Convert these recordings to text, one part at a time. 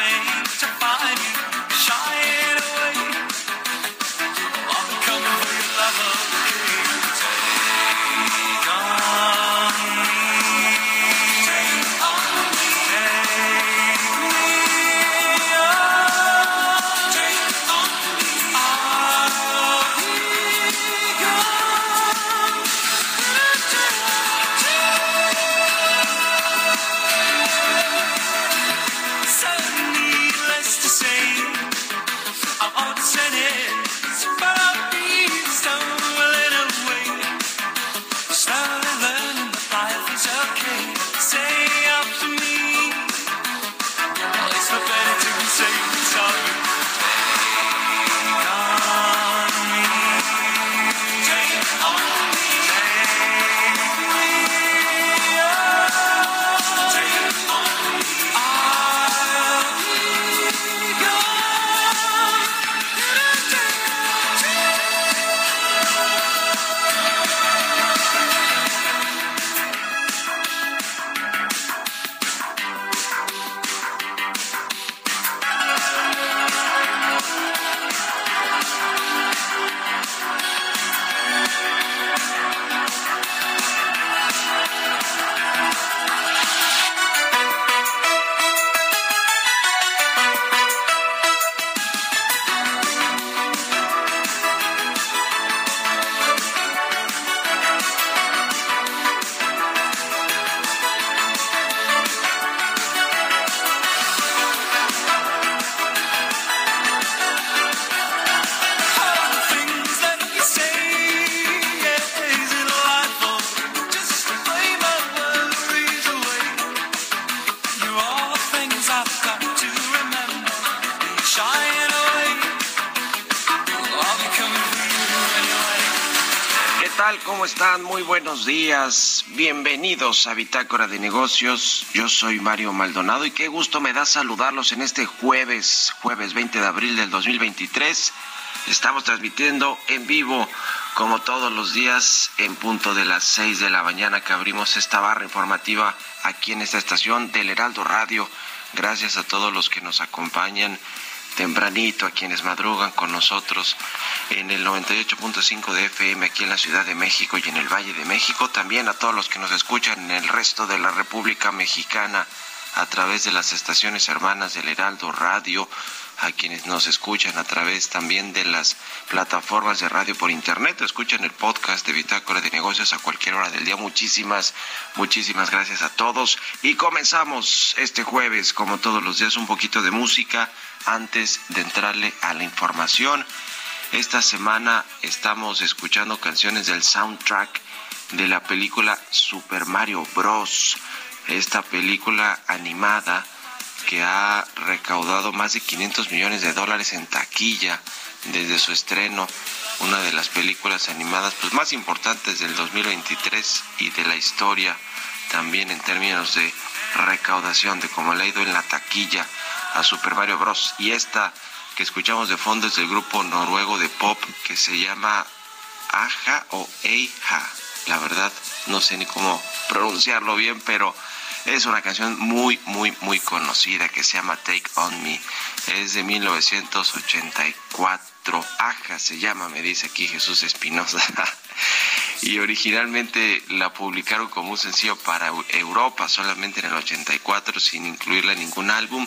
Muy buenos días. Bienvenidos a Bitácora de Negocios. Yo soy Mario Maldonado y qué gusto me da saludarlos en este jueves, jueves 20 de abril del 2023. Estamos transmitiendo en vivo, como todos los días, en punto de las 6 de la mañana que abrimos esta barra informativa aquí en esta estación del Heraldo Radio. Gracias a todos los que nos acompañan tempranito, a quienes madrugan con nosotros en el 98.5 de FM aquí en la Ciudad de México y en el Valle de México, también a todos los que nos escuchan en el resto de la República Mexicana a través de las estaciones hermanas del Heraldo Radio, a quienes nos escuchan a través también de las plataformas de radio por internet, escuchan el podcast de Bitácora de Negocios a cualquier hora del día. Muchísimas, muchísimas gracias a todos. Y comenzamos este jueves, como todos los días, un poquito de música antes de entrarle a la información. Esta semana estamos escuchando canciones del soundtrack de la película Super Mario Bros. Esta película animada que ha recaudado más de 500 millones de dólares en taquilla desde su estreno, una de las películas animadas pues, más importantes del 2023 y de la historia, también en términos de recaudación, de cómo le ha ido en la taquilla a Super Mario Bros. Y esta que escuchamos de fondo es del grupo noruego de pop que se llama Aja o Eija. La verdad, no sé ni cómo pronunciarlo bien, pero es una canción muy, muy, muy conocida que se llama Take On Me. Es de 1984. Aja se llama, me dice aquí Jesús Espinosa. y originalmente la publicaron como un sencillo para Europa solamente en el 84 sin incluirla en ningún álbum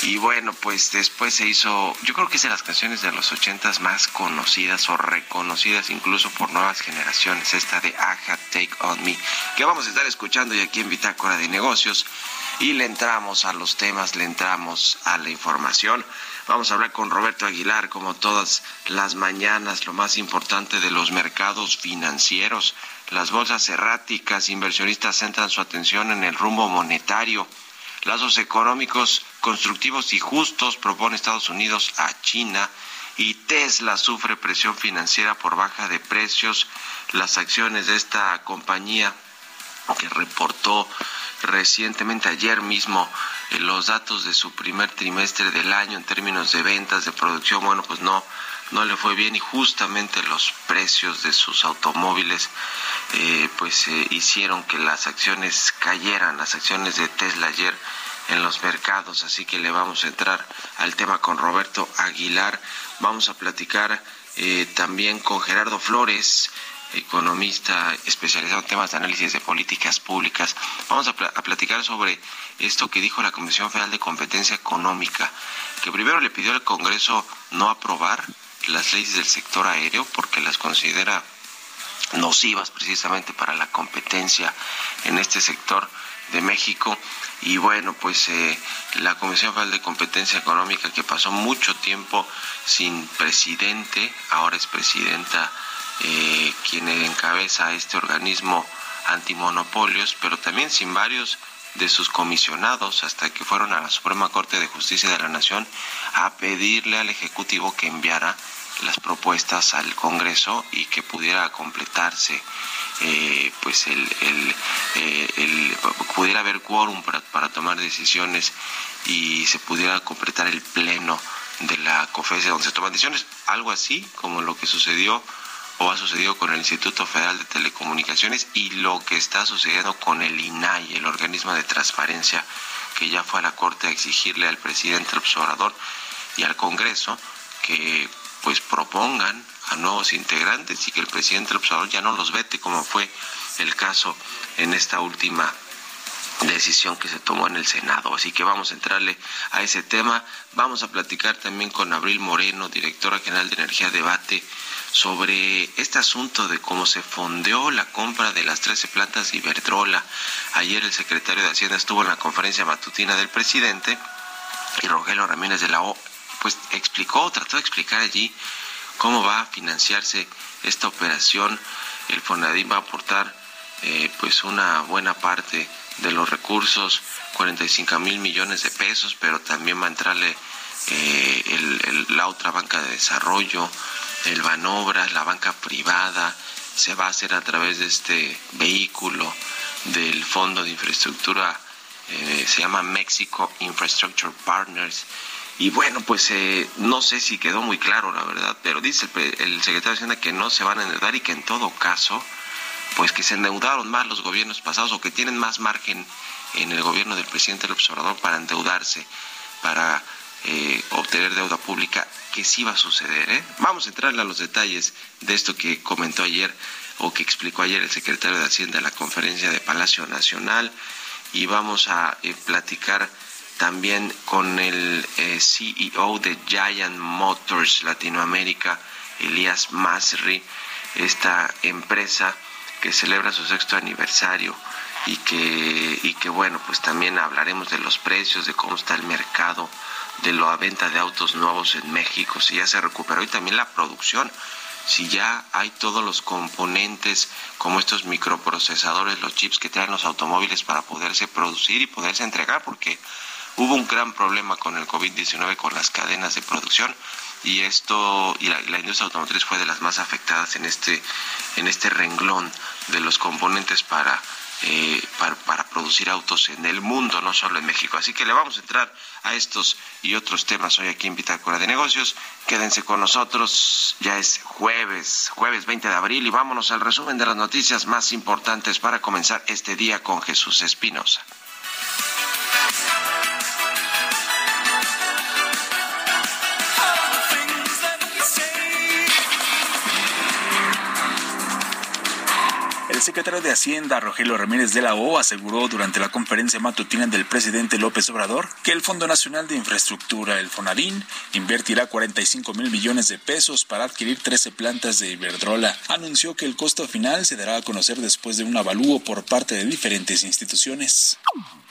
Y bueno, pues después se hizo, yo creo que es de las canciones de los ochentas más conocidas o reconocidas incluso por nuevas generaciones, esta de Aja Take On Me, que vamos a estar escuchando y aquí en Bitácora de Negocios. Y le entramos a los temas, le entramos a la información. Vamos a hablar con Roberto Aguilar, como todas las mañanas, lo más importante de los mercados financieros. Las bolsas erráticas, inversionistas centran su atención en el rumbo monetario. Lazos económicos constructivos y justos propone Estados Unidos a China y Tesla sufre presión financiera por baja de precios. Las acciones de esta compañía que reportó recientemente ayer mismo eh, los datos de su primer trimestre del año en términos de ventas, de producción, bueno, pues no, no le fue bien y justamente los precios de sus automóviles eh, pues eh, hicieron que las acciones cayeran, las acciones de Tesla ayer en los mercados, así que le vamos a entrar al tema con Roberto Aguilar, vamos a platicar también con Gerardo Flores, economista especializado en temas de análisis de políticas públicas. Vamos a, platicar sobre esto que dijo la Comisión Federal de Competencia Económica, que primero le pidió al Congreso no aprobar las leyes del sector aéreo porque las considera nocivas precisamente para la competencia en este sector de México. Y bueno pues eh, la Comisión Federal de Competencia Económica que pasó mucho tiempo sin presidente ahora es presidenta eh, quien encabeza este organismo antimonopolios, pero también sin varios de sus comisionados hasta que fueron a la Suprema Corte de Justicia de la Nación a pedirle al Ejecutivo que enviara las propuestas al Congreso y que pudiera completarse eh, pues el, eh, pudiera haber quórum para, para, tomar decisiones y se pudiera completar el pleno de la COFESE donde se toman decisiones. Algo así como lo que sucedió o ha sucedido con el Instituto Federal de Telecomunicaciones y lo que está sucediendo con el INAI, el organismo de transparencia que ya fue a la Corte a exigirle al presidente observador y al Congreso que pues propongan a nuevos integrantes y que el presidente observador ya no los vete como fue el caso en esta última decisión que se tomó en el Senado. Así que vamos a entrarle a ese tema. Vamos a platicar también con Abril Moreno, directora general de Energía Debate, sobre este asunto de cómo se fondeó la compra de las 13 plantas de Iberdrola. Ayer el secretario de Hacienda estuvo en la conferencia matutina del presidente y Rogelio Ramírez de la O pues explicó, trató de explicar allí cómo va a financiarse esta operación. El Fonadín va a aportar eh, pues una buena parte de los recursos, 45 mil millones de pesos, pero también va a entrarle eh, la otra banca de desarrollo, el Banobras, la banca privada, se va a hacer a través de este vehículo del Fondo de Infraestructura, eh, se llama Mexico Infrastructure Partners. Y bueno, pues eh, no sé si quedó muy claro, la verdad, pero dice el, el secretario de Hacienda que no se van a endeudar y que en todo caso, pues que se endeudaron más los gobiernos pasados o que tienen más margen en el gobierno del presidente López Obrador para endeudarse, para eh, obtener deuda pública, que sí va a suceder. ¿eh? Vamos a entrarle a los detalles de esto que comentó ayer o que explicó ayer el secretario de Hacienda en la conferencia de Palacio Nacional y vamos a eh, platicar también con el CEO de Giant Motors Latinoamérica, Elías Masri, esta empresa que celebra su sexto aniversario y que, y que bueno, pues también hablaremos de los precios, de cómo está el mercado de la venta de autos nuevos en México, si ya se recuperó y también la producción, si ya hay todos los componentes como estos microprocesadores, los chips que traen los automóviles para poderse producir y poderse entregar, porque hubo un gran problema con el COVID-19 con las cadenas de producción y esto y la, industria automotriz fue de las más afectadas en este en este renglón de los componentes para, eh, para, producir autos en el mundo, no solo en México. Así que le vamos a entrar a estos y otros temas hoy aquí en Bitácora de Negocios. Quédense con nosotros, ya es jueves, jueves 20 de abril y vámonos al resumen de las noticias más importantes para comenzar este día con Jesús Espinosa. El secretario de Hacienda, Rogelio Ramírez de la O, aseguró durante la conferencia matutina del presidente López Obrador que el Fondo Nacional de Infraestructura, el FONADIN, invertirá 45 mil millones de pesos para adquirir 13 plantas de Iberdrola. Anunció que el costo final se dará a conocer después de un avalúo por parte de diferentes instituciones.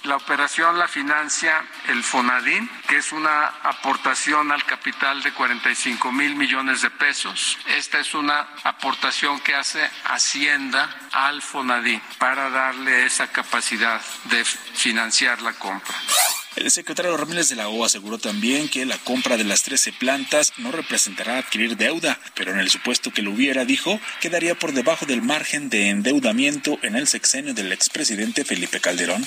La operación la financia el FONADIN, que es una aportación al capital de 45 mil millones de pesos. Esta es una aportación que hace Hacienda al FONADIN para darle esa capacidad de financiar la compra. El secretario Ramírez de la O aseguró también que la compra de las 13 plantas no representará adquirir deuda, pero en el supuesto que lo hubiera, dijo, quedaría por debajo del margen de endeudamiento en el sexenio del expresidente Felipe Calderón.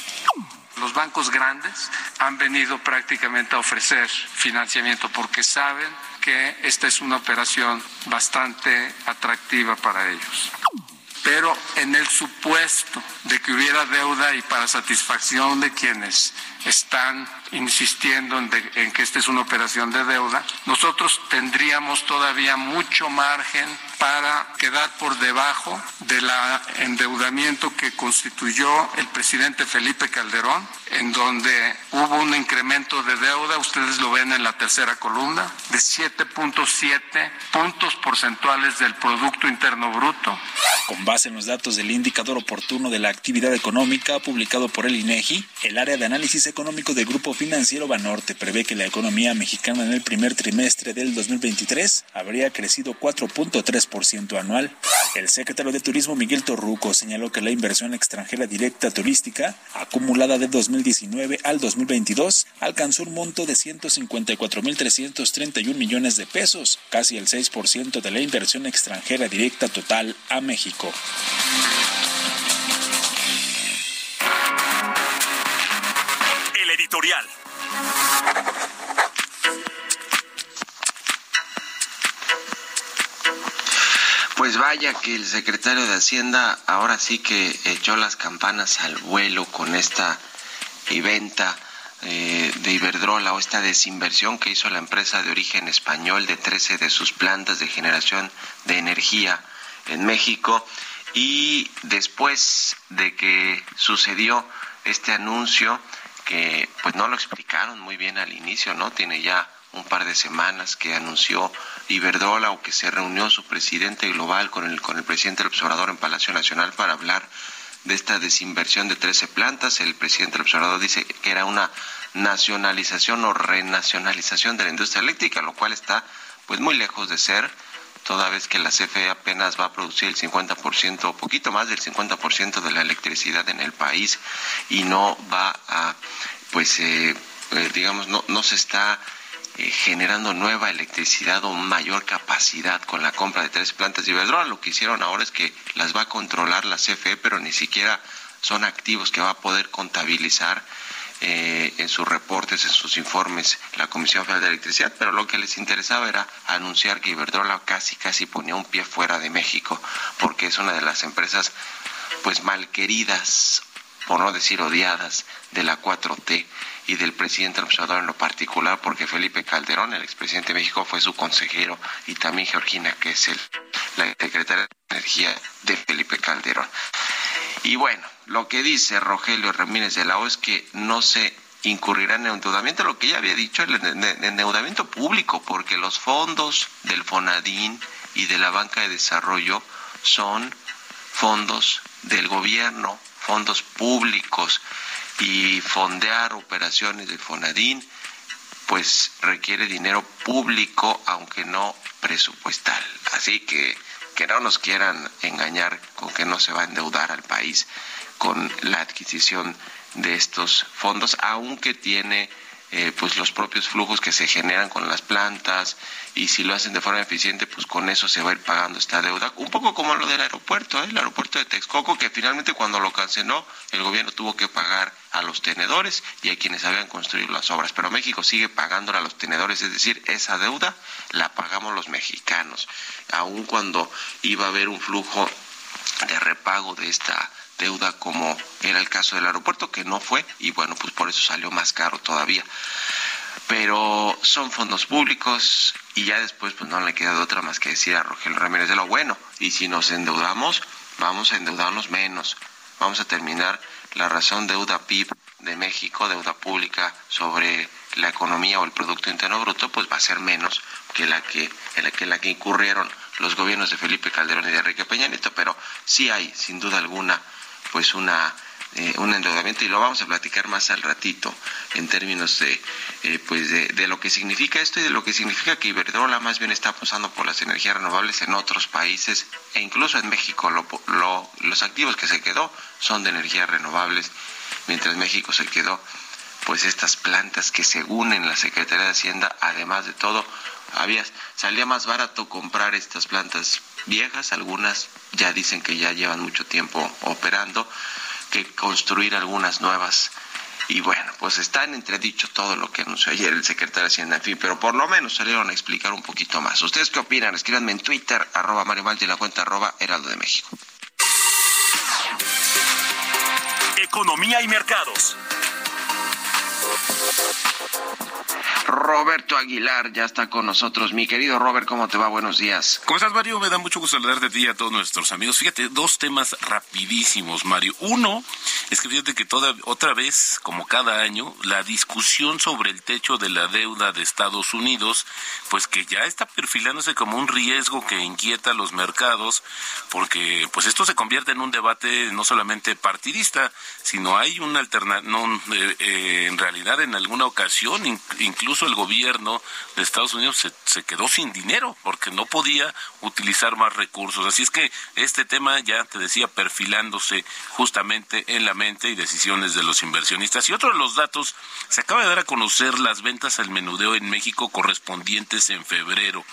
Los bancos grandes han venido prácticamente a ofrecer financiamiento porque saben que esta es una operación bastante atractiva para ellos pero en el supuesto de que hubiera deuda y para satisfacción de quienes están insistiendo en, que esta es una operación de deuda, nosotros tendríamos todavía mucho margen para quedar por debajo del endeudamiento que constituyó el presidente Felipe Calderón, en donde hubo un incremento de deuda, ustedes lo ven en la tercera columna, de 7.7 puntos porcentuales del Producto Interno Bruto. Con base en los datos del indicador oportuno de la actividad económica publicado por el INEGI, el área de análisis económico del Grupo Financiero Banorte prevé que la economía mexicana en el primer trimestre del 2023 habría crecido 4.3% anual. El secretario de Turismo Miguel Torruco señaló que la inversión extranjera directa turística acumulada de 2019 al 2022 alcanzó un monto de 154.331 millones de pesos, casi el 6% de la inversión extranjera directa total a México. editorial. Pues vaya que el secretario de Hacienda ahora sí que echó las campanas al vuelo con esta venta eh, de Iberdrola o esta desinversión que hizo la empresa de origen español de 13 de sus plantas de generación de energía en México y después de que sucedió este anuncio que pues no lo explicaron muy bien al inicio, ¿no? Tiene ya un par de semanas que anunció Iberdrola o que se reunió su presidente global con el, con el presidente del observador en Palacio Nacional para hablar de esta desinversión de 13 plantas. El presidente del observador dice que era una nacionalización o renacionalización de la industria eléctrica, lo cual está pues muy lejos de ser toda vez que la CFE apenas va a producir el 50%, o poquito más del 50% de la electricidad en el país y no va a, pues, eh, eh, digamos, no, no se está eh, generando nueva electricidad o mayor capacidad con la compra de tres plantas de Iberdrola. Lo que hicieron ahora es que las va a controlar la CFE, pero ni siquiera son activos que va a poder contabilizar eh, en sus reportes, en sus informes, la Comisión Federal de Electricidad, pero lo que les interesaba era anunciar que Iberdrola casi casi ponía un pie fuera de México, porque es una de las empresas pues malqueridas, por no decir odiadas, de la 4T y del presidente observador en lo particular, porque Felipe Calderón, el expresidente de México, fue su consejero, y también Georgina, que es el, la secretaria de Energía de Felipe Calderón. Y bueno, lo que dice Rogelio Ramírez de la O es que no se incurrirá en endeudamiento, lo que ya había dicho, el endeudamiento público, porque los fondos del FONADIN y de la Banca de Desarrollo son fondos del gobierno, fondos públicos, y fondear operaciones del FONADIN, pues requiere dinero público, aunque no presupuestal. Así que que no nos quieran engañar con que no se va a endeudar al país con la adquisición de estos fondos, aunque tiene eh, pues los propios flujos que se generan con las plantas y si lo hacen de forma eficiente, pues con eso se va a ir pagando esta deuda. Un poco como lo del aeropuerto, ¿eh? el aeropuerto de Texcoco, que finalmente cuando lo canceló, el gobierno tuvo que pagar a los tenedores y a quienes habían construido las obras. Pero México sigue pagándole a los tenedores, es decir, esa deuda la pagamos los mexicanos, aun cuando iba a haber un flujo de repago de esta deuda como era el caso del aeropuerto, que no fue, y bueno, pues por eso salió más caro todavía. Pero son fondos públicos y ya después pues no le queda de otra más que decir a Rogelio Ramírez de lo bueno. Y si nos endeudamos, vamos a endeudarnos menos, vamos a terminar la razón deuda PIB de México, deuda pública sobre la economía o el Producto Interno Bruto, pues va a ser menos que la que, la que, la que incurrieron los gobiernos de Felipe Calderón y de Enrique Peña Nieto, pero sí hay, sin duda alguna, pues una eh, un endeudamiento y lo vamos a platicar más al ratito en términos de eh, pues de, lo que significa esto y de lo que significa que Iberdrola más bien está apostando por las energías renovables en otros países e incluso en México los activos que se quedó son de energías renovables mientras México se quedó pues estas plantas que según en la Secretaría de Hacienda además de todo había salía más barato comprar estas plantas viejas algunas ya dicen que ya llevan mucho tiempo operando que construir algunas nuevas. Y bueno, pues está en entredicho todo lo que anunció ayer el secretario de Hacienda, en fin, pero por lo menos salieron a explicar un poquito más. ¿Ustedes qué opinan? Escríbanme en Twitter, arroba Mario la cuenta arroba Heraldo de México. Economía y mercados. Roberto Aguilar ya está con nosotros. Mi querido Robert, ¿cómo te va? Buenos días. ¿Cómo estás, Mario? Me da mucho gusto saludarte a ti y a todos nuestros amigos. Fíjate, dos temas rapidísimos, Mario. Uno es que fíjate que toda, otra vez, como cada año, la discusión sobre el techo de la deuda de Estados Unidos, pues que ya está perfilándose como un riesgo que inquieta a los mercados, porque pues esto se convierte en un debate no solamente partidista, sino hay una alternativa, no, eh, eh, en realidad en alguna ocasión, incluso el gobierno de Estados Unidos se, se, quedó sin dinero porque no podía utilizar más recursos. Así es que este tema ya te decía perfilándose justamente en la mente y decisiones de los inversionistas. Y otro de los datos, se acaba de dar a conocer las ventas al menudeo en México correspondientes en febrero.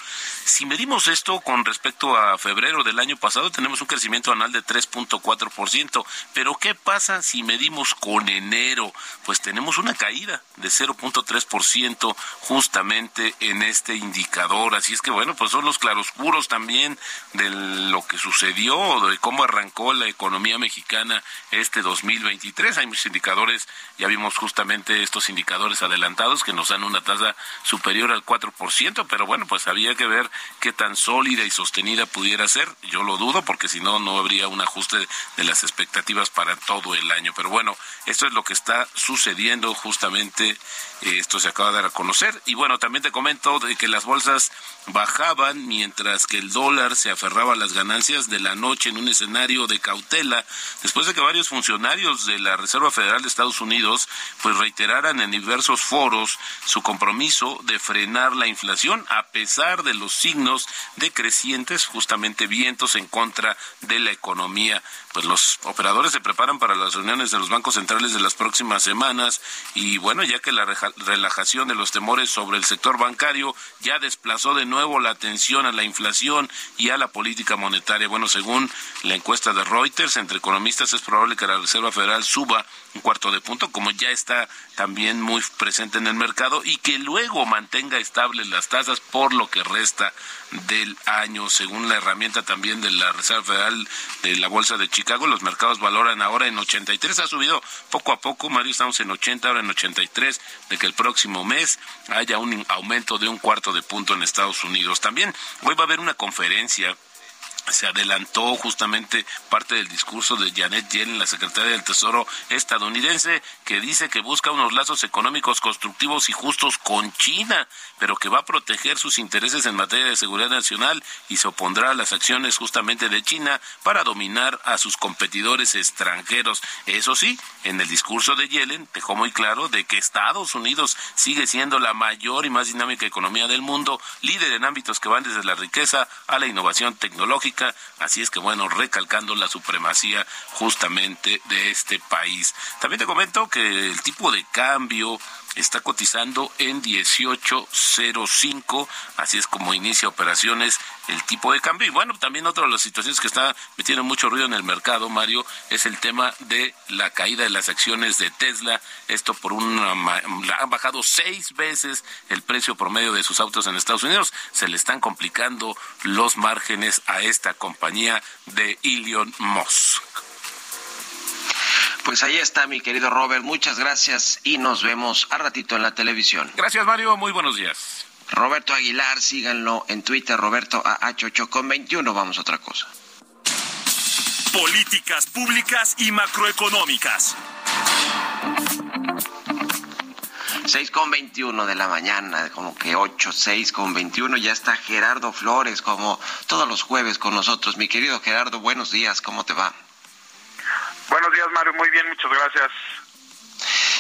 Si medimos esto con respecto a febrero del año pasado, tenemos un crecimiento anual de 3.4%. Pero ¿qué pasa si medimos con enero? Pues tenemos una caída de 0.3% justamente en este indicador. Así es que bueno, pues son los claroscuros también de lo que sucedió, de cómo arrancó la economía mexicana este 2023. Hay muchos indicadores, ya vimos justamente estos indicadores adelantados que nos dan una tasa superior al 4%, pero bueno, pues había que ver qué tan sólida y sostenida pudiera ser. Yo lo dudo porque si no, no habría un ajuste de las expectativas para todo el año. Pero bueno, esto es lo que está sucediendo justamente. Esto se acaba de dar a conocer. Y bueno, también te comento de que las bolsas bajaban mientras que el dólar se aferraba a las ganancias de la noche en un escenario de cautela, después de que varios funcionarios de la Reserva Federal de Estados Unidos pues reiteraran en diversos foros su compromiso de frenar la inflación a pesar de los signos de crecientes justamente vientos en contra de la economía. Pues los operadores se preparan para las reuniones de los bancos centrales de las próximas semanas y bueno, ya que la relajación de los temores sobre el sector bancario ya desplazó de nuevo la atención a la inflación y a la política monetaria. Bueno, según la encuesta de Reuters, entre economistas es probable que la Reserva Federal suba un cuarto de punto, como ya está también muy presente en el mercado, y que luego mantenga estables las tasas por lo que resta del año. Según la herramienta también de la Reserva Federal de la Bolsa de Chicago, los mercados valoran ahora en 83, ha subido poco a poco, Mario, estamos en 80, ahora en 83, de que el próximo mes haya un aumento de un cuarto de punto en Estados Unidos. También hoy va a haber una conferencia se adelantó justamente parte del discurso de Janet Yellen, la secretaria del Tesoro estadounidense, que dice que busca unos lazos económicos constructivos y justos con China, pero que va a proteger sus intereses en materia de seguridad nacional y se opondrá a las acciones justamente de China para dominar a sus competidores extranjeros. Eso sí, en el discurso de Yellen dejó muy claro de que Estados Unidos sigue siendo la mayor y más dinámica economía del mundo, líder en ámbitos que van desde la riqueza a la innovación tecnológica Así es que bueno, recalcando la supremacía justamente de este país. También te comento que el tipo de cambio está cotizando en 18.05, así es como inicia operaciones el tipo de cambio. Y bueno, también otra de las situaciones que está metiendo mucho ruido en el mercado, Mario, es el tema de la caída de las acciones de Tesla. Esto por una han bajado seis veces el precio promedio de sus autos en Estados Unidos. Se le están complicando los márgenes a esta compañía de Elon Musk. Pues ahí está, mi querido Robert. Muchas gracias y nos vemos a ratito en la televisión. Gracias, Mario. Muy buenos días. Roberto Aguilar, síganlo en Twitter, Roberto AH8 con 21. Vamos a otra cosa. políticas públicas y macroeconómicas. 6 con 21 de la mañana, como que 8, 6 con 21, ya está Gerardo Flores, como todos los jueves con nosotros. Mi querido Gerardo, buenos días, ¿cómo te va? Buenos días, Mario, muy bien, muchas gracias.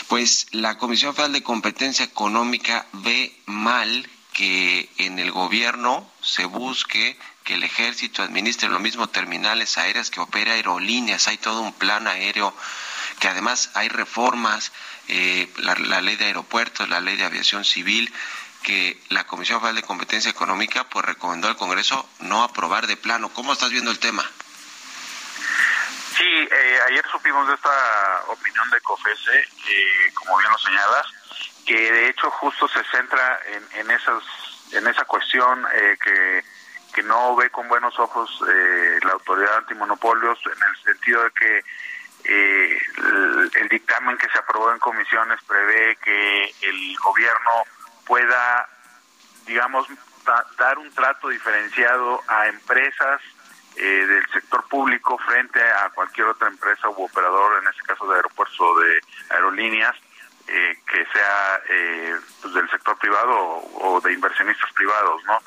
Pues la Comisión Federal de Competencia Económica ve mal que en el gobierno se busque que el ejército administre lo mismo terminales aéreas que opera aerolíneas. Hay todo un plan aéreo que además hay reformas, eh, la, la, ley de aeropuertos, la ley de aviación civil, que la Comisión Federal de Competencia Económica pues recomendó al Congreso no aprobar de plano. ¿Cómo estás viendo el tema? Sí, eh, ayer supimos de esta opinión de COFESE, eh, como bien lo señalas, que de hecho justo se centra en, en esas en esa cuestión eh, que, que no ve con buenos ojos eh, la autoridad antimonopolios en el sentido de que eh, el, el, dictamen que se aprobó en comisiones prevé que el gobierno pueda, digamos, da, dar un trato diferenciado a empresas eh, del sector público frente a cualquier otra empresa u operador, en este caso de aeropuertos o de aerolíneas, eh, que sea eh, pues del sector privado o, de inversionistas privados, ¿no?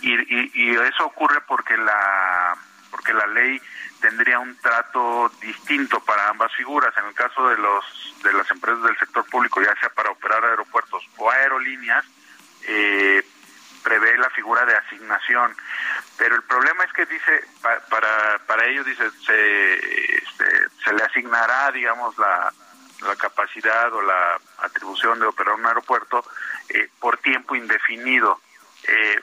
Y, y, y, eso ocurre porque la porque la ley tendría un trato distinto para ambas figuras. En el caso de los de las empresas del sector público, ya sea para operar aeropuertos o aerolíneas, eh, prevé la figura de asignación. Pero el problema es que dice, pa, para, para ello dice, se, este, se le asignará, digamos, la, la capacidad o la atribución de operar un aeropuerto eh, por tiempo indefinido, eh,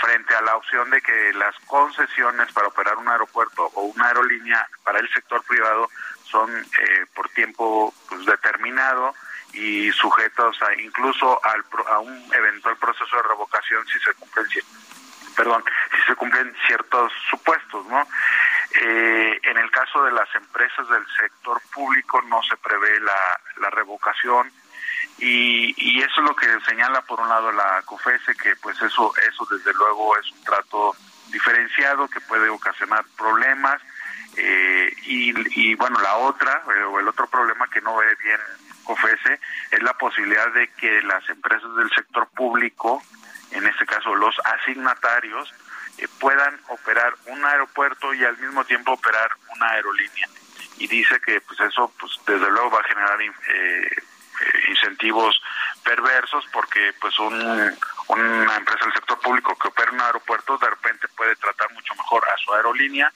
frente a la opción de que las concesiones para operar un aeropuerto o una aerolínea para el sector privado son eh, por tiempo pues, determinado y sujetos a incluso al, a un eventual proceso de revocación si se cumplen perdón si se cumplen ciertos supuestos no eh, en el caso de las empresas del sector público no se prevé la, la revocación y, y, eso es lo que señala por un lado la COFESE que pues eso eso desde luego es un trato diferenciado que puede ocasionar problemas eh, y, y, bueno la otra o el otro problema que no ve bien COFESE es la posibilidad de que las empresas del sector público en este caso los asignatarios eh, puedan operar un aeropuerto y al mismo tiempo operar una aerolínea. Y dice que pues eso pues desde luego va a generar eh, incentivos perversos porque pues un, una empresa del sector público que opera un aeropuerto de repente puede tratar mucho mejor a su aerolínea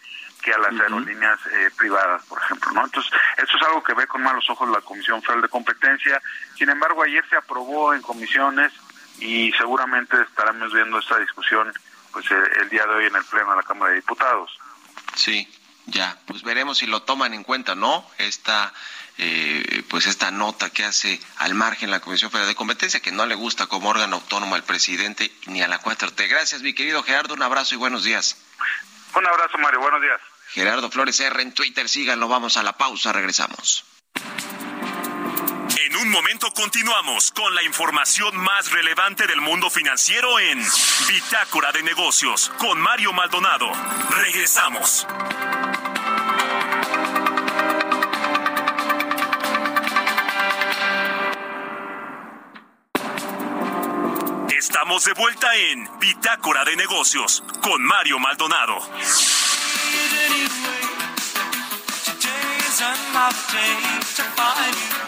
que a las aerolíneas eh, privadas, por ejemplo, ¿no? Entonces, esto es algo que ve con malos ojos la Comisión Federal de Competencia. Sin embargo, ayer se aprobó en comisiones y seguramente estaremos viendo esta discusión pues el, el día de hoy en el pleno de la Cámara de Diputados. Sí, ya, pues veremos si lo toman en cuenta, ¿no? Esta eh, pues esta nota que hace al margen la Comisión Federal de Competencia, que no le gusta como órgano autónomo al presidente ni a la 4T. Gracias, mi querido Gerardo, un abrazo y buenos días. Un abrazo, Mario, buenos días. Gerardo Flores R en Twitter, síganlo, vamos a la pausa, regresamos. En un momento continuamos con la información más relevante del mundo financiero en Bitácora de Negocios con Mario Maldonado. Regresamos. Estamos de vuelta en Bitácora de Negocios con Mario Maldonado. season my fate to find you.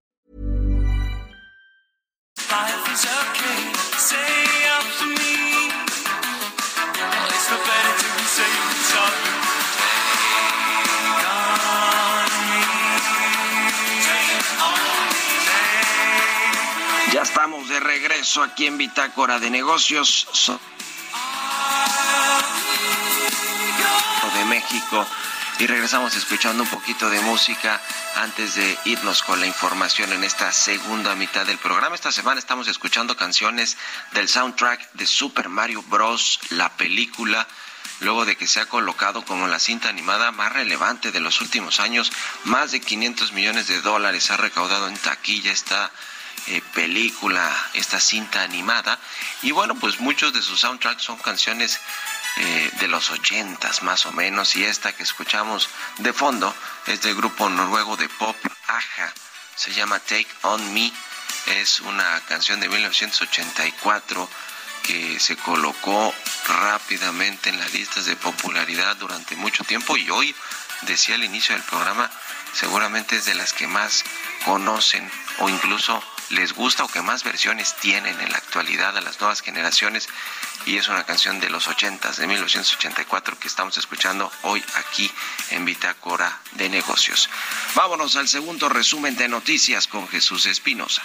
De regreso aquí en Bitácora de Negocios de México y regresamos escuchando un poquito de música antes de irnos con la información en esta segunda mitad del programa. Esta semana estamos escuchando canciones del soundtrack de Super Mario Bros. la película luego de que se ha colocado como la cinta animada más relevante de los últimos años, más de 500 millones de dólares ha recaudado en taquilla esta eh, película, esta cinta animada. Y bueno, pues muchos de sus soundtracks son canciones eh, de los ochentas más o menos. Y esta que escuchamos de fondo es del grupo noruego de pop Aja. Se llama Take On Me. Es una canción de 1984 que se colocó rápidamente en las listas de popularidad durante mucho tiempo y hoy, decía al inicio del programa, seguramente es de las que más conocen o incluso les gusta o que más versiones tienen en la actualidad a las nuevas generaciones y es una canción de los 80 de 1984 que estamos escuchando hoy aquí en Bitácora de Negocios. Vámonos al segundo resumen de noticias con Jesús Espinosa.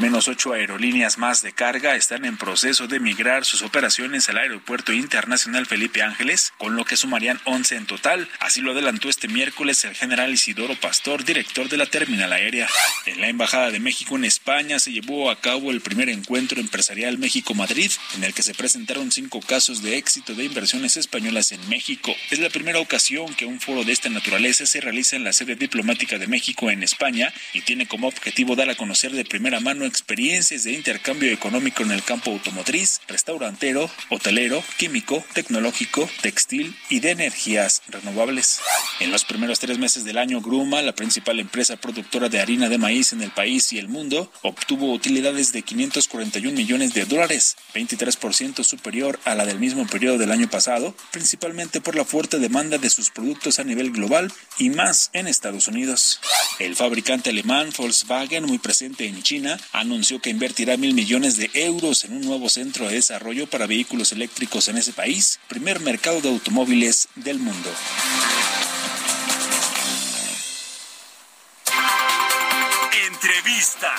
Menos ocho aerolíneas más de carga están en proceso de migrar sus operaciones al Aeropuerto Internacional Felipe Ángeles, con lo que sumarían 11 en total. Así lo adelantó este miércoles el general Isidoro Pastor, director de la terminal aérea. En la Embajada de México en España se llevó a cabo el primer encuentro empresarial México-Madrid, en el que se presentaron cinco casos de éxito de inversiones españolas en México. Es la primera ocasión que un foro de esta naturaleza se realiza en la sede diplomática de México en España y tiene como objetivo dar a conocer de primera mano experiencias de intercambio económico en el campo automotriz, restaurantero, hotelero, químico, tecnológico, textil y de energías renovables. En los primeros tres meses del año, Gruma, la principal empresa productora de harina de maíz en el país y el mundo, obtuvo utilidades de 541 millones de dólares, 23% superior a la del mismo periodo del año pasado, principalmente por la fuerte demanda de sus productos a nivel global y más en Estados Unidos. El fabricante alemán Volkswagen, muy presente en China, anunció que invertirá mil millones de euros en un nuevo centro de desarrollo para vehículos eléctricos en ese país, primer mercado de automóviles del mundo. Entrevista.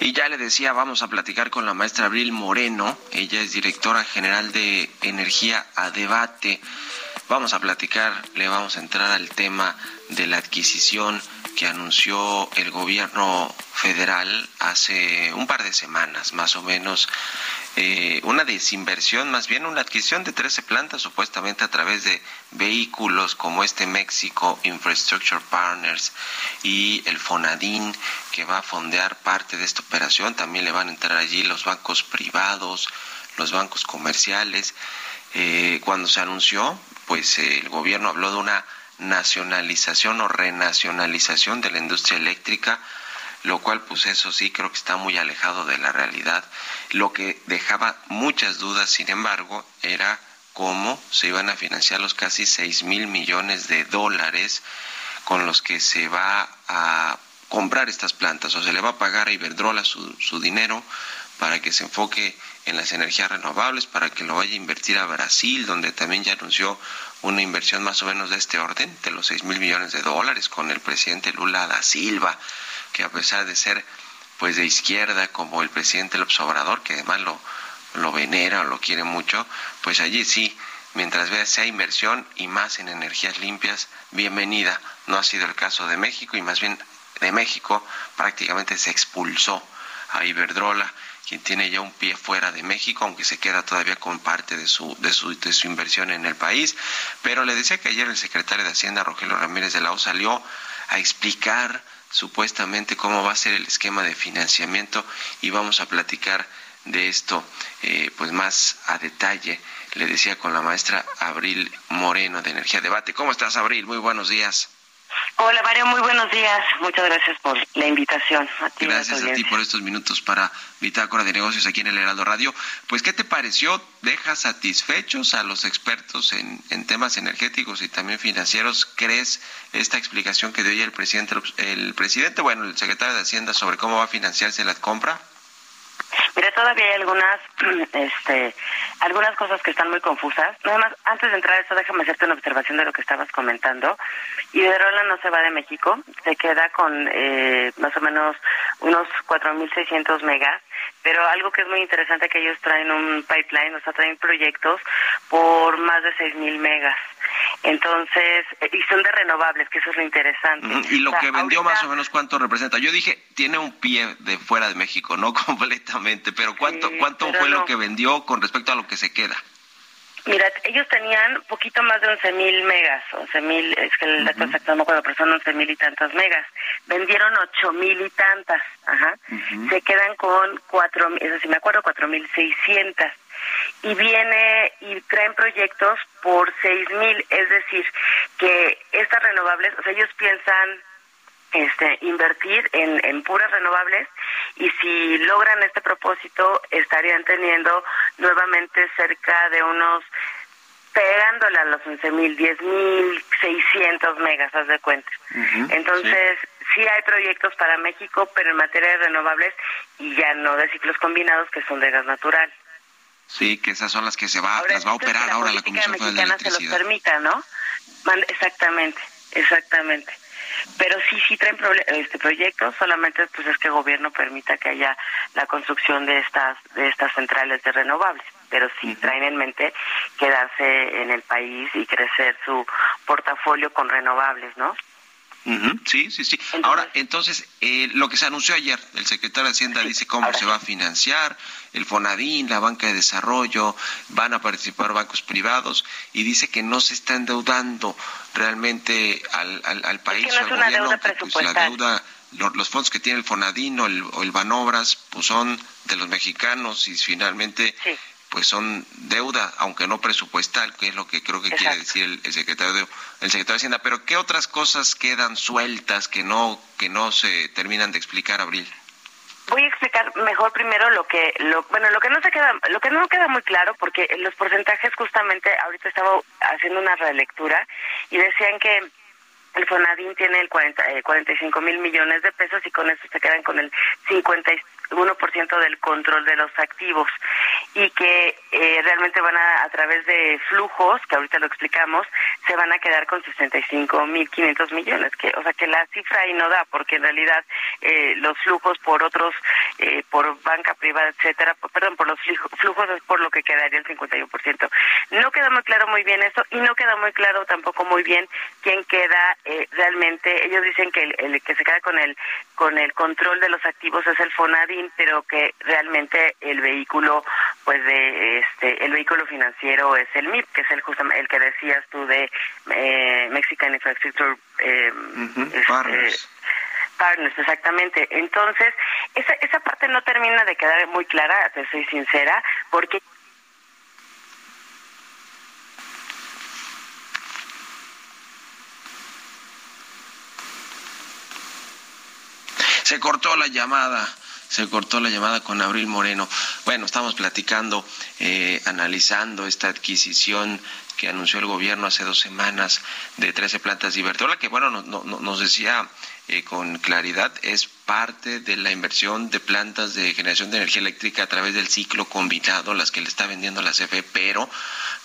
Y ya le decía, vamos a platicar con la maestra Abril Moreno. Ella es directora general de Energía a Debate. Vamos a platicar, le vamos a entrar al tema de la adquisición que anunció el gobierno federal hace un par de semanas, más o menos, eh, una desinversión, más bien una adquisición de 13 plantas supuestamente a través de vehículos como este México Infrastructure Partners y el Fonadín que va a fondear parte de esta operación. También le van a entrar allí los bancos privados, los bancos comerciales. Eh, cuando se anunció, pues el gobierno habló de una nacionalización o renacionalización de la industria eléctrica, lo cual pues eso sí creo que está muy alejado de la realidad. Lo que dejaba muchas dudas, sin embargo, era cómo se iban a financiar los casi 6 mil millones de dólares con los que se va a comprar estas plantas o se le va a pagar a Iberdrola su, su dinero para que se enfoque en las energías renovables, para que lo vaya a invertir a Brasil, donde también ya anunció una inversión más o menos de este orden, de los 6 mil millones de dólares, con el presidente Lula da Silva, que a pesar de ser pues de izquierda como el presidente López Obrador, que además lo, lo venera o lo quiere mucho, pues allí sí, mientras vea sea inversión y más en energías limpias, bienvenida. No ha sido el caso de México y más bien de México prácticamente se expulsó a Iberdrola quien tiene ya un pie fuera de México, aunque se queda todavía con parte de su, de su, de su inversión en el país. Pero le decía que ayer el secretario de Hacienda, Rogelio Ramírez de la O, salió a explicar supuestamente cómo va a ser el esquema de financiamiento y vamos a platicar de esto eh, pues más a detalle. Le decía con la maestra Abril Moreno de Energía Debate. ¿Cómo estás, Abril? Muy buenos días. Hola Mario, muy buenos días. Muchas gracias por la invitación. A ti, Gracias a ti por estos minutos para Bitácora de Negocios aquí en el Heraldo Radio. Pues, ¿qué te pareció? ¿Deja satisfechos a los expertos en, en temas energéticos y también financieros? ¿Crees esta explicación que dio el presidente, el presidente, bueno, el secretario de Hacienda sobre cómo va a financiarse la compra? Mira, todavía hay algunas, este, algunas cosas que están muy confusas. Nada más, antes de entrar a eso, déjame hacerte una observación de lo que estabas comentando. Iberdrola no se va de México, se queda con eh, más o menos unos 4.600 megas, pero algo que es muy interesante que ellos traen un pipeline, o sea, traen proyectos por más de 6.000 megas. Entonces, eh, y son de renovables, que eso es lo interesante. Y lo O sea, que vendió ahorita- más o menos, ¿cuánto representa? Yo dije, tiene un pie de fuera de México, no completamente, pero ¿cuánto, Sí, cuánto pero fue lo que vendió con respecto a lo que se queda? Mira, ellos tenían poquito más de 11.000 megas, 11.000, es que el dato exacto no me acuerdo, pero son 11.000 y tantos megas. Vendieron 8.000 y tantas, ajá. Se quedan con 4, eso sí me acuerdo, 4.600. Y viene y traen proyectos por 6.000, es decir, que estas renovables, o sea, ellos piensan este, invertir en, en puras renovables y si logran este propósito estarían teniendo nuevamente cerca de unos pegándole a los 11.000, 10.600 megas, haz de cuenta. Entonces, sí. hay proyectos para México, pero en materia de renovables y ya no de ciclos combinados que son de gas natural. Sí, que esas son las que se va, Ahora, las va a operar ahora la Comisión Federal de mexicana se los Electricidad. permita, ¿no? Exactamente, exactamente. Pero sí, sí traen este proyectos, solamente pues es que el gobierno permita que haya la construcción de estas de estas centrales de renovables, pero sí traen en mente quedarse en el país y crecer su portafolio con renovables, ¿no? Sí, sí, sí. Ahora, entonces, eh, lo que se anunció ayer, el secretario de Hacienda dice cómo se va a financiar, el FONADIN, la banca de desarrollo, van a participar bancos privados y dice que no se está endeudando realmente al, al, al país no o es al una gobierno, deuda que, pues, la deuda, lo- los fondos que tiene el FONADIN o el, o el Banobras, pues son de los mexicanos y finalmente pues son deuda, aunque no presupuestal, que es lo que creo que quiere decir el, el secretario de, el secretario de Hacienda. Pero ¿qué otras cosas quedan sueltas que no que no se terminan de explicar, Abril? Voy a explicar mejor primero lo que, lo, bueno, lo que no se queda, lo que no queda muy claro, porque los porcentajes justamente, ahorita estaba haciendo una relectura y decían que el Fonadín tiene el 40, eh, 45 mil millones de pesos y con eso se quedan con el 51% del control de los activos y que eh, realmente van a, a través de flujos, que ahorita lo explicamos, se van a quedar con 65 mil 500 millones, que, o sea que la cifra ahí no da, porque en realidad eh, los flujos por otros, eh, por banca privada, etcétera, perdón, por los flujo- flujos es por lo que quedaría el 51%. No queda muy claro muy bien eso y no queda muy claro tampoco muy bien quién queda eh, realmente. Ellos dicen que el, el que se queda con el con el control de los activos es el Pero que realmente el vehículo, pues de este, el vehículo financiero es el MIP, que es el justamente el que decías tú de eh, Mexican Infrastructure eh, este, Partners. Partners, exactamente. Entonces, esa, esa parte no termina de quedar muy clara, te soy sincera, porque Se cortó la llamada, se cortó la llamada con Abril Moreno. Bueno, estamos platicando, eh, analizando esta adquisición que anunció el gobierno hace dos semanas de 13 plantas de Iberdrola, que bueno, no- no- no- nos decía eh, con claridad, es parte de la inversión de plantas de generación de energía eléctrica a través del ciclo combinado, las que le está vendiendo la CFE, pero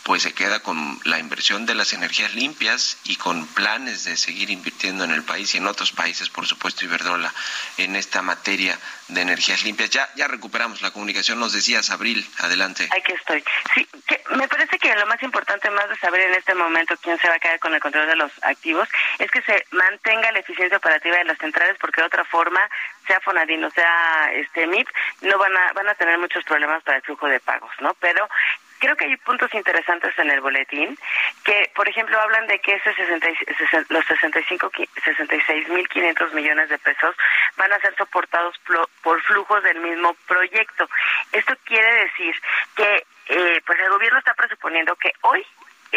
pues se queda con la inversión de las energías limpias y con planes de seguir invirtiendo en el país y en otros países, por supuesto, Iberdrola, en esta materia de energías limpias. Ya, ya recuperamos la comunicación, nos decías, Abril, adelante. Aquí estoy. Sí, que me parece que lo más importante, más de saber en este momento quién se va a quedar con el control de los activos, es que se mantenga la eficiencia operativa de las centrales porque de otra forma, sea Fonadín o sea este MIP, no van a, van a tener muchos problemas para el flujo de pagos, ¿no? Pero creo que hay puntos interesantes en el boletín que, por ejemplo, hablan de que ese 60, y- sesen- los 65, qui- 66.500 millones de pesos van a ser soportados por flujos del mismo proyecto. Esto quiere decir que eh, pues el gobierno está presuponiendo que hoy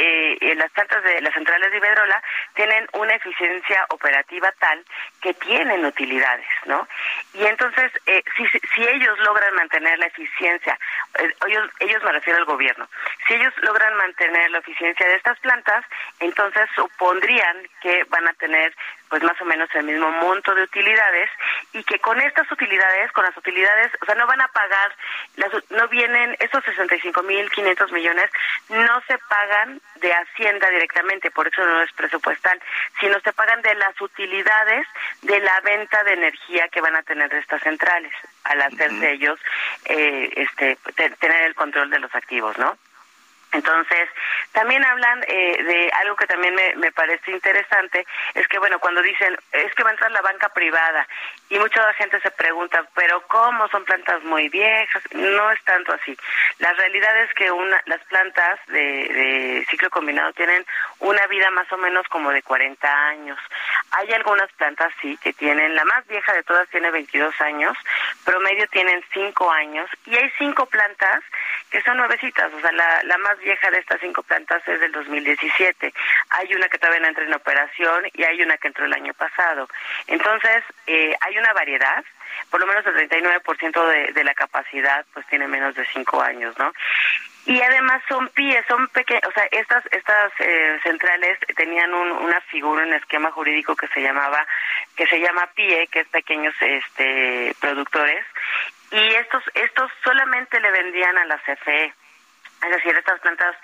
eh, las plantas de las centrales de Iberdrola tienen una eficiencia operativa tal que tienen utilidades, ¿no? Y entonces, eh, si- si ellos logran mantener la eficiencia, eh, ellos, ellos me refiero al gobierno, si ellos logran mantener la eficiencia de estas plantas, entonces supondrían que van a tener pues más o menos el mismo monto de utilidades y que con estas utilidades, con las utilidades, o sea, no van a pagar, las, no vienen, esos 65.500 millones no se pagan de Hacienda directamente, por eso no es presupuestal, sino se pagan de las utilidades de la venta de energía que van a tener estas centrales, al hacerse ellos eh, este, te- tener el control de los activos, ¿no? Entonces, también hablan eh, de algo que también me, me parece interesante, es que, bueno, cuando dicen, es que va a entrar la banca privada, y mucha gente se pregunta, pero ¿cómo son plantas muy viejas? No es tanto así. La realidad es que una, las plantas de, de ciclo combinado tienen una vida más o menos como de 40 años. Hay algunas plantas, sí, que tienen, la más vieja de todas tiene 22 años, promedio tienen 5 años, y hay cinco plantas que son nuevecitas, o sea, la, la más vieja de estas cinco plantas es del 2017. Hay una que todavía no entra en operación y hay una que entró el año pasado. Entonces, eh, hay una variedad, por lo menos el 39% de, de la capacidad pues tiene menos de cinco años, ¿no? Y además son PIE, son pequeñas, o sea, estas estas eh, centrales tenían un, una figura, un esquema jurídico que se llamaba, que se llama PIE, que es pequeños este productores, y estos estos solamente le vendían a la CFE. Es decir, estas plantas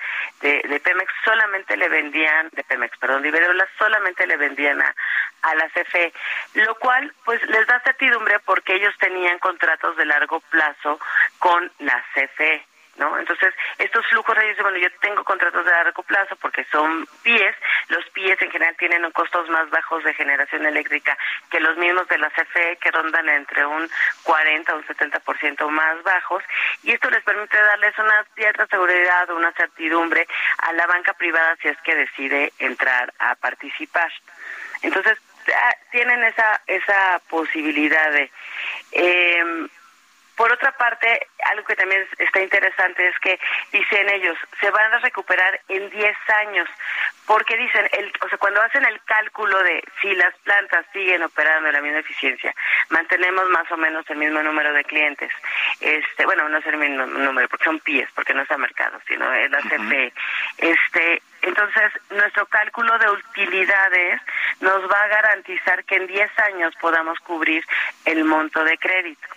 de, de Pemex solamente le vendían, de Pemex, perdón, de Iberdrola solamente le vendían a, a la CFE, lo cual pues les da certidumbre porque ellos tenían contratos de largo plazo con la CFE. ¿No? Entonces, estos flujos ellos bueno, yo tengo contratos de largo plazo porque son PIEs, los PIEs en general tienen costos más bajos de generación eléctrica que los mismos de la CFE que rondan entre un 40 a un 70% más bajos y esto les permite darles una cierta seguridad, una certidumbre a la banca privada si es que decide entrar a participar. Entonces, ah, tienen esa esa posibilidad de eh, por otra parte, algo que también es- está interesante es que dicen ellos, se van a recuperar en 10 años, porque dicen, el, o sea, cuando hacen el cálculo de si las plantas siguen operando en la misma eficiencia, mantenemos más o menos el mismo número de clientes. Este, bueno, no es el mismo número, porque son pies, porque no es a mercado, sino es la CFE. Este, entonces, nuestro cálculo de utilidades nos va a garantizar que en 10 años podamos cubrir el monto de crédito.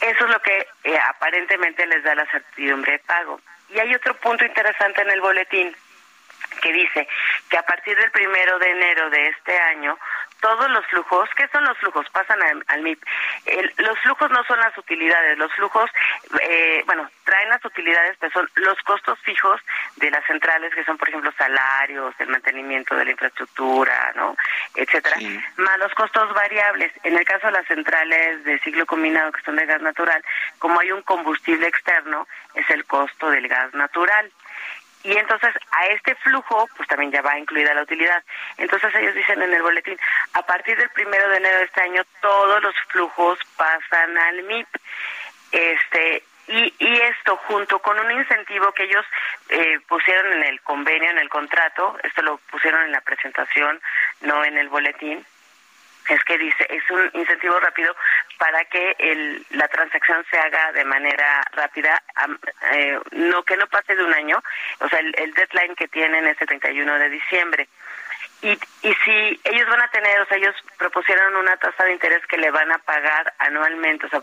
Eso es lo que eh, aparentemente les da la certidumbre de pago. Y hay otro punto interesante en el boletín que dice que a partir del primero de enero de este año todos los flujos, ¿qué son los flujos? Pasan al, al MIP. El- los flujos no son las utilidades, los flujos, eh, bueno, traen las utilidades, pero son los costos fijos de las centrales, que son, por ejemplo, salarios, el mantenimiento de la infraestructura, ¿no? Etcétera, más los costos variables. En el caso de las centrales de ciclo combinado, que son de gas natural, como hay un combustible externo, es el costo del gas natural. Y entonces a este flujo, pues también ya va incluida la utilidad. Entonces ellos dicen en el boletín, a partir del primero de enero de este año, todos los flujos pasan al MIP. Este, y, y esto junto con un incentivo que ellos eh, pusieron en el convenio, en el contrato, esto lo pusieron en la presentación, no en el boletín, es que dice es un incentivo rápido para que el, la transacción se haga de manera rápida, eh, no que no pase de un año, o sea, el, el deadline que tienen es el 31 de diciembre. Y, y si ellos van a tener, o sea, ellos propusieron una tasa de interés que le van a pagar anualmente, o sea,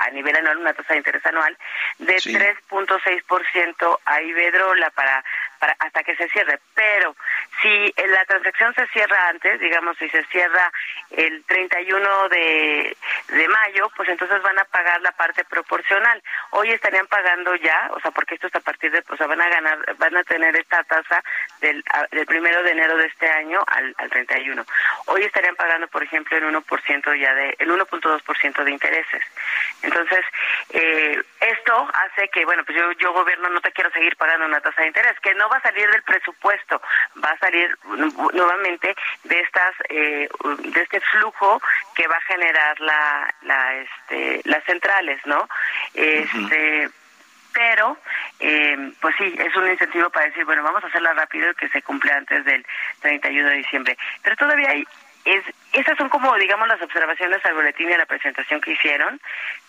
a nivel anual una tasa de interés anual de Sí. 3.6% a Iberdrola para, para hasta que se cierre. Pero si la transacción se cierra antes, digamos, si se cierra el 31 de, de mayo, pues entonces van a pagar la parte proporcional. Hoy estarían pagando ya, o sea, porque esto es a partir de, o sea, van a ganar, van a tener esta tasa del, del primero de enero de este año al, al 31. Hoy estarían pagando, por ejemplo, el 1% ya de, el 1.2% de intereses. Entonces, eh, esto hace que, bueno, pues yo, yo gobierno no te quiero seguir pagando una tasa de interés, que no va a salir del presupuesto, va a salir nu- nuevamente de estas, eh, de este flujo que va a generar la, la, este, las centrales, ¿no? Este, pero eh, pues sí es un incentivo para decir bueno vamos a hacerla rápido y que se cumpla antes del 31 de diciembre pero todavía hay es esas son como digamos las observaciones al boletín y a la presentación que hicieron.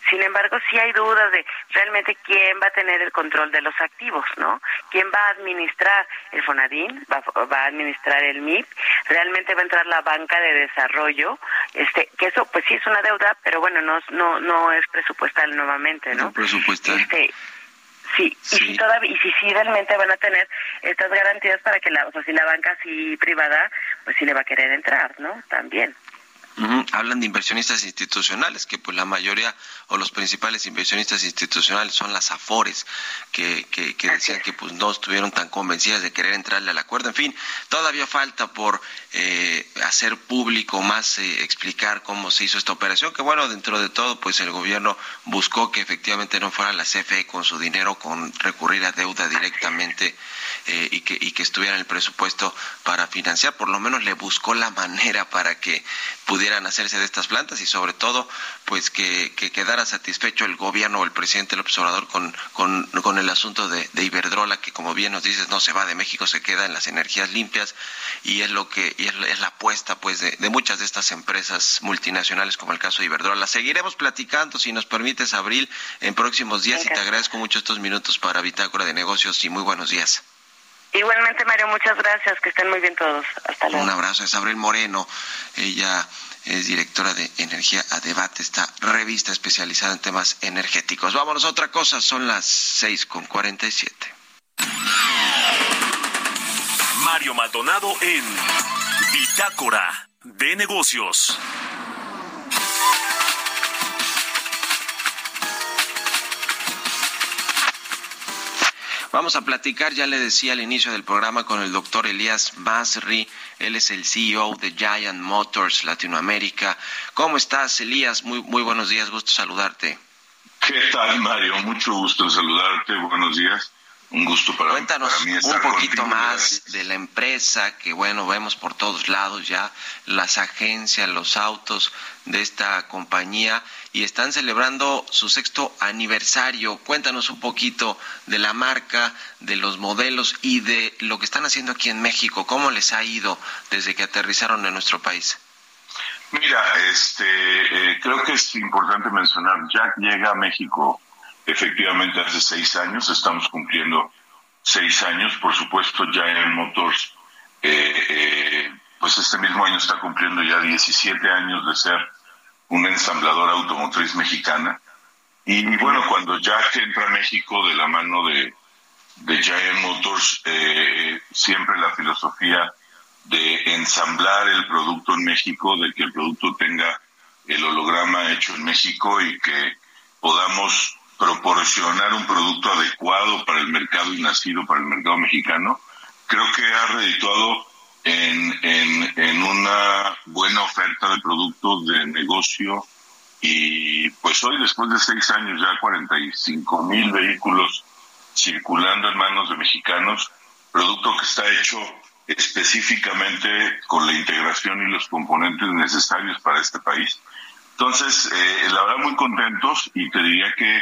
Sin embargo sí hay dudas de realmente quién va a tener el control de los activos no quién va a administrar el Fonadín va, va a administrar el MIP realmente va a entrar la banca de desarrollo este que eso pues sí es una deuda pero bueno no no no es presupuestal nuevamente no No presupuestal. este Sí, y si todavía y si sí realmente van a tener estas garantías para que la, o sea, si la banca así privada, pues sí le va a querer entrar, ¿no? También. Hablan de inversionistas institucionales, que pues la mayoría o los principales inversionistas institucionales son las AFORES, que, que, que decían que pues no estuvieron tan convencidas de querer entrarle al acuerdo. En fin, todavía falta por eh, hacer público más, eh, explicar cómo se hizo esta operación, que bueno, dentro de todo pues el gobierno buscó que efectivamente no fuera la CFE con su dinero, con recurrir a deuda directamente eh, y, que, y que estuviera en el presupuesto para financiar, por lo menos le buscó la manera para que pudieran hacerse de estas plantas y sobre todo pues que, que quedara satisfecho el gobierno o el presidente López Obrador con, con, con el asunto de, de Iberdrola que como bien nos dices no se va de México se queda en las energías limpias y es lo que y es, la- es la apuesta pues de, de muchas de estas empresas multinacionales como el caso de Iberdrola. Seguiremos platicando si nos permites Abril en próximos días y te agradezco mucho estos minutos para Bitácora de Negocios y muy buenos días Igualmente, Mario, muchas gracias, que estén muy bien todos. Hasta luego. Un abrazo, es Abril Moreno. Ella es directora de Energía a Debate, esta revista especializada en temas energéticos. Vámonos a otra cosa, son las seis con cuarenta y siete. Mario Maldonado en Bitácora de Negocios. Vamos a platicar, ya le decía al inicio del programa, con el doctor Elías Masri. Él es el CEO de Giant Motors Latinoamérica. ¿Cómo estás, Elías? Muy, muy buenos días, gusto saludarte. ¿Qué tal, Mario? Mucho gusto saludarte. Buenos días. Un gusto para, Cuéntanos para mí un estar poquito contigo. más de la empresa que, bueno, vemos por todos lados ya, las agencias, los autos de esta compañía y están celebrando su sexto aniversario. Cuéntanos un poquito de la marca, de los modelos y de lo que están haciendo aquí en México. ¿Cómo les ha ido desde que aterrizaron en nuestro país? Mira, este, eh, creo que es importante mencionar, Jack llega a México efectivamente hace seis años, estamos cumpliendo seis años, por supuesto Giant Motors, eh, eh, pues este mismo año está cumpliendo ya 17 años de ser una ensambladora automotriz mexicana. Y, bueno, cuando Jack entra a México de la mano de, de Giant Motors, eh, siempre la filosofía de ensamblar el producto en México, de que el producto tenga el holograma hecho en México y que podamos proporcionar un producto adecuado para el mercado y nacido para el mercado mexicano, creo que ha redituado en, en, una buena oferta de productos de negocio y pues hoy después de seis años ya 45 mil vehículos circulando en manos de mexicanos, producto que está hecho específicamente con la integración y los componentes necesarios para este país. Entonces, eh, la verdad muy contentos y te diría que,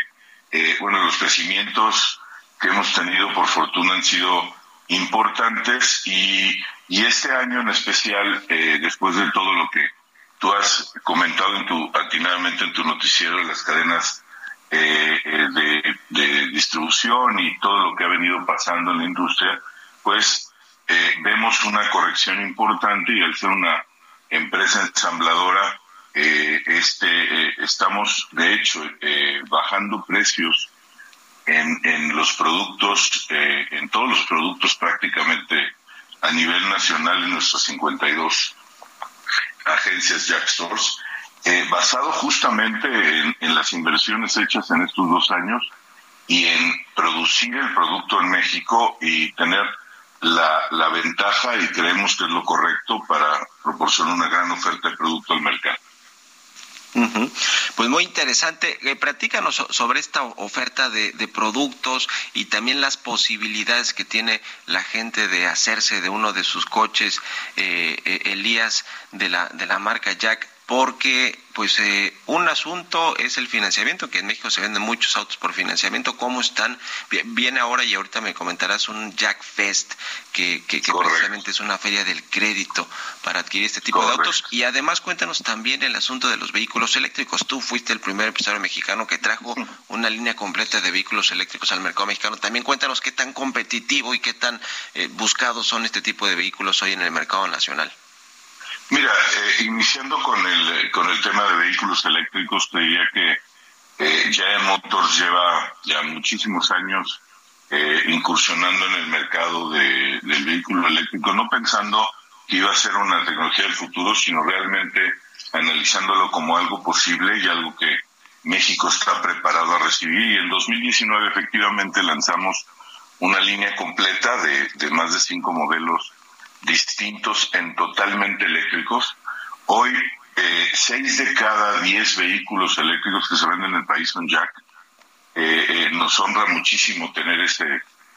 eh, bueno, los crecimientos que hemos tenido por fortuna han sido importantes y, y este año en especial, eh, después de todo lo que tú has comentado en tu, atinadamente en tu noticiero, las cadenas eh, eh, de, de distribución y todo lo que ha venido pasando en la industria, pues eh, vemos una corrección importante y al ser una empresa ensambladora, eh, este, eh, estamos de hecho eh, bajando precios en, en los productos, en todos los productos prácticamente a nivel nacional en nuestras 52 agencias Jack Stores basado justamente en, las inversiones hechas en estos dos años y en producir el producto en México y tener la ventaja y creemos que es lo correcto para proporcionar una gran oferta de producto al mercado. Pues muy interesante. Eh, platícanos so- sobre esta oferta de, de productos y también las posibilidades que tiene la gente de hacerse de uno de sus coches, eh, eh, Elías, de la, de la marca Jack, porque pues eh, un asunto es el financiamiento, que en México se venden muchos autos por financiamiento. ¿Cómo están? Vi- Viene ahora y ahorita me comentarás un Jack Fest, que, que, que precisamente es una feria del crédito para adquirir este tipo de autos. Y además cuéntanos también el asunto de los vehículos eléctricos. Tú fuiste el primer empresario mexicano que trajo una línea completa de vehículos eléctricos al mercado mexicano. También cuéntanos qué tan competitivo y qué tan eh, buscados son este tipo de vehículos hoy en el mercado nacional. Mira, eh, iniciando con el, con el tema de vehículos eléctricos, te diría que eh, Giant Motors lleva ya muchísimos años eh, incursionando en el mercado de- del vehículo eléctrico, no pensando que iba a ser una tecnología del futuro, sino realmente analizándolo como algo posible y algo que México está preparado a recibir. Y en 2019 efectivamente lanzamos una línea completa de, de más de cinco modelos distintos en totalmente eléctricos. Hoy, eh, seis de cada diez vehículos eléctricos que se venden en el país son Jack. Eh, eh, nos honra muchísimo tener ese,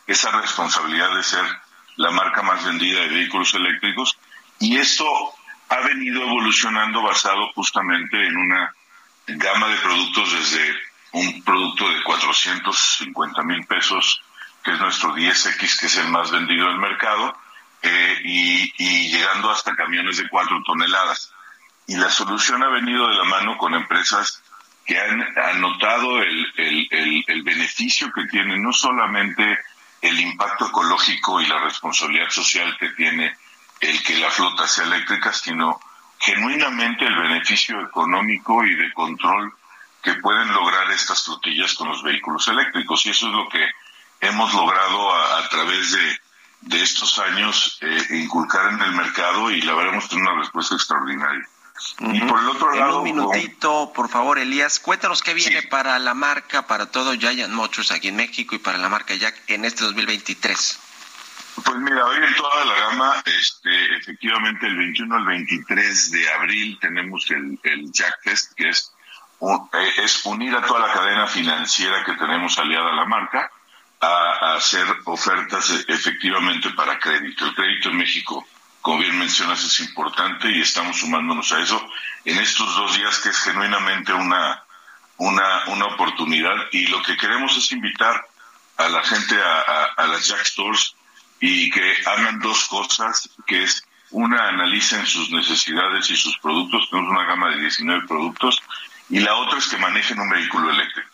esa responsabilidad de ser la marca más vendida de vehículos eléctricos. Y esto ha venido evolucionando basado justamente en una gama de productos desde un producto de 450 mil pesos, que es nuestro 10X, que es el más vendido del mercado, eh, y, llegando hasta camiones de 4 toneladas. Y la solución ha venido de la mano con empresas que han anotado el, el, el, el beneficio que tiene, no solamente el impacto ecológico y la responsabilidad social que tiene el que la flota sea eléctrica, sino genuinamente el beneficio económico y de control que pueden lograr estas flotillas con los vehículos eléctricos. Y eso es lo que hemos logrado a través de, de estos años eh, inculcar en el mercado y la verdad hemos tenido una respuesta extraordinaria. Y por el otro en lado, un minutito, por favor, Elías, cuéntanos qué viene para la marca, para todo Giant Motors aquí en México y para la marca Jack en este 2023. Pues mira, hoy en toda la gama, este, efectivamente el 21 al 23 de abril tenemos el, el Jack Fest, que es, un- eh, es unir a toda la cadena financiera que tenemos aliada a la marca a, hacer ofertas eh, efectivamente para crédito. El crédito en México, como bien mencionas, es importante y estamos sumándonos a eso en estos dos días que es genuinamente una, una, una oportunidad y lo que queremos es invitar a la gente a, a- a las Jack Stores y que hagan dos cosas, que es una, analicen sus necesidades y sus productos, tenemos una gama de 19 productos, y la otra es que manejen un vehículo eléctrico.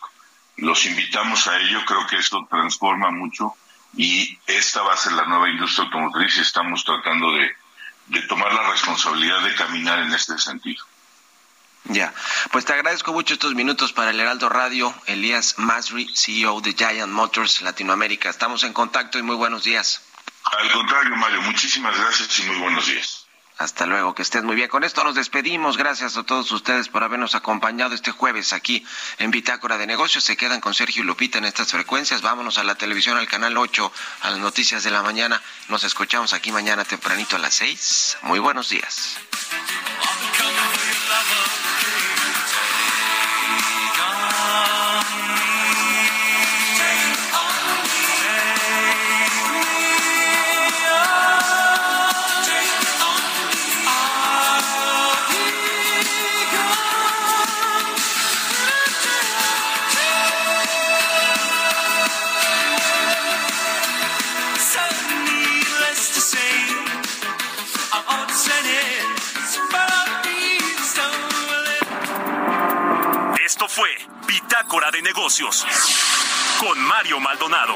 Los invitamos a ello, creo que esto transforma mucho y esta va a ser la nueva industria automotriz y estamos tratando de, de tomar la responsabilidad de caminar en este sentido. Ya, pues te agradezco mucho estos minutos para el Heraldo Radio, Elías Masri, CEO de Giant Motors Latinoamérica. Estamos en contacto y muy buenos días. Al contrario, Mario, muchísimas gracias y muy buenos días. Hasta luego, que estés muy bien. Con esto nos despedimos. Gracias a todos ustedes por habernos acompañado este jueves aquí en Bitácora de Negocios. Se quedan con Sergio Lupita en estas frecuencias. Vámonos a la televisión, al canal 8, a las noticias de la mañana. Nos escuchamos aquí mañana tempranito a las 6. Muy buenos días. Fue Bitácora de Negocios con Mario Maldonado.